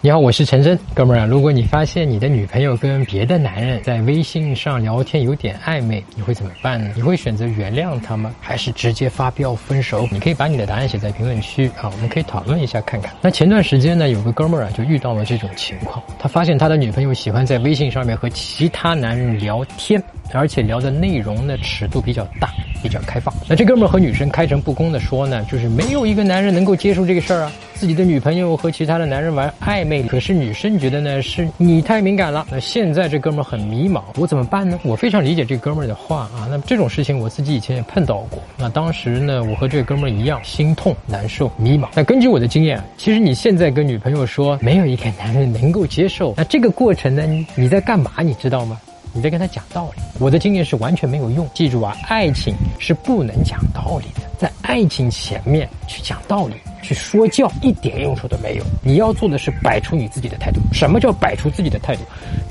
你好，我是陈真，哥们儿啊。如果你发现你的女朋友跟别的男人在微信上聊天有点暧昧，你会怎么办呢？你会选择原谅他吗？还是直接发飙分手？你可以把你的答案写在评论区啊，我们可以讨论一下看看。那前段时间呢，有个哥们儿啊就遇到了这种情况，他发现他的女朋友喜欢在微信上面和其他男人聊天，而且聊的内容呢尺度比较大，比较开放。那这哥们儿和女生开诚布公的说呢，就是没有一个男人能够接受这个事儿啊，自己的女朋友和其他的男人玩暧昧。可是女生觉得呢，是你太敏感了。那现在这哥们儿很迷茫，我怎么办呢？我非常理解这哥们儿的话啊。那这种事情我自己以前也碰到过。那当时呢，我和这哥们儿一样，心痛、难受、迷茫。那根据我的经验，其实你现在跟女朋友说没有一个男人能够接受，那这个过程呢，你在干嘛？你知道吗？你在跟他讲道理。我的经验是完全没有用。记住啊，爱情是不能讲道理的，在爱情前面去讲道理。去说教一点用处都没有。你要做的是摆出你自己的态度。什么叫摆出自己的态度？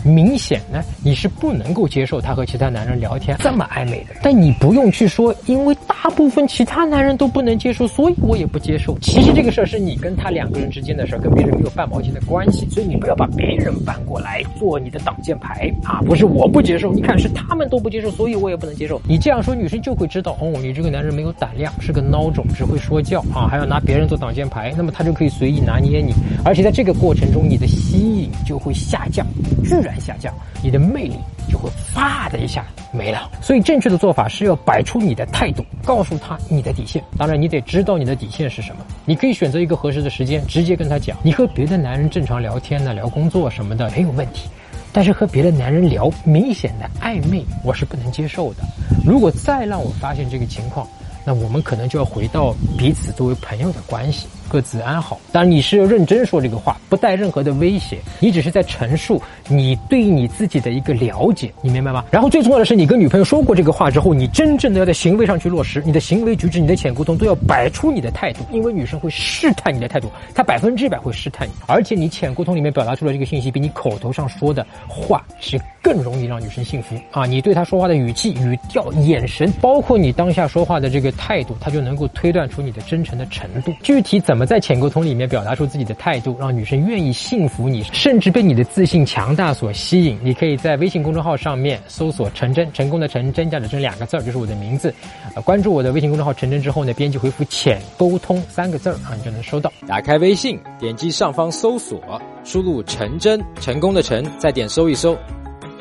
明显呢，你是不能够接受他和其他男人聊天这么暧昧的。但你不用去说，因为大部分其他男人都不能接受，所以我也不接受。其实这个事儿是你跟他两个人之间的事儿，跟别人没有半毛钱的关系。所以你不要把别人搬过来做你的挡箭牌啊！不是我不接受，你看是他们都不接受，所以我也不能接受。你这样说，女生就会知道哦，你这个男人没有胆量，是个孬种，只会说教啊，还要拿别人做。挡箭牌，那么他就可以随意拿捏你，而且在这个过程中，你的吸引就会下降，自然下降，你的魅力就会啪的一下没了。所以正确的做法是要摆出你的态度，告诉他你的底线。当然，你得知道你的底线是什么。你可以选择一个合适的时间，直接跟他讲。你和别的男人正常聊天呢，聊工作什么的没有问题，但是和别的男人聊明显的暧昧，我是不能接受的。如果再让我发现这个情况，那我们可能就要回到彼此作为朋友的关系。各自安好。当然，你是要认真说这个话，不带任何的威胁。你只是在陈述你对你自己的一个了解，你明白吗？然后最重要的是，你跟女朋友说过这个话之后，你真正的要在行为上去落实。你的行为举止、你的浅沟通都要摆出你的态度，因为女生会试探你的态度，她百分之百会试探你。而且你浅沟通里面表达出来这个信息，比你口头上说的话是更容易让女生信服啊！你对她说话的语气、语调、眼神，包括你当下说话的这个态度，她就能够推断出你的真诚的程度。具体怎？么在浅沟通里面表达出自己的态度，让女生愿意信服你，甚至被你的自信强大所吸引？你可以在微信公众号上面搜索“陈真”，成功的“陈”，真假的“真”两个字儿就是我的名字。呃，关注我的微信公众号“陈真”之后呢，编辑回复“浅沟通”三个字儿啊，你就能收到。打开微信，点击上方搜索，输入“陈真”，成功的“陈”，再点搜一搜。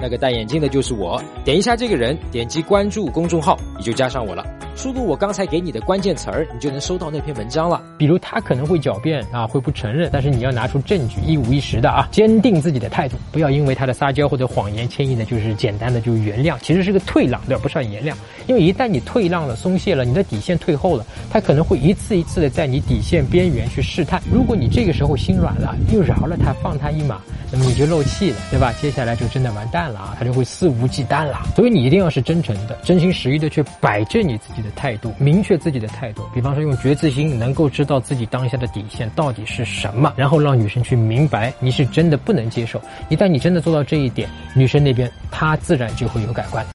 那个戴眼镜的就是我，点一下这个人，点击关注公众号，你就加上我了。输入我刚才给你的关键词儿，你就能收到那篇文章了。比如他可能会狡辩啊，会不承认，但是你要拿出证据，一五一十的啊，坚定自己的态度，不要因为他的撒娇或者谎言轻易的，就是简单的就原谅，其实是个退让，对吧？不是原谅，因为一旦你退让了、松懈了，你的底线退后了，他可能会一次一次的在你底线边缘去试探。如果你这个时候心软了，又饶了他，放他一马。那么你就漏气了，对吧？接下来就真的完蛋了啊，他就会肆无忌惮了。所以你一定要是真诚的、真心实意的去摆正你自己态度，明确自己的态度。比方说用觉自心，能够知道自己当下的底线到底是什么，然后让女生去明白你是真的不能接受。一旦你真的做到这一点，女生那边她自然就会有改观。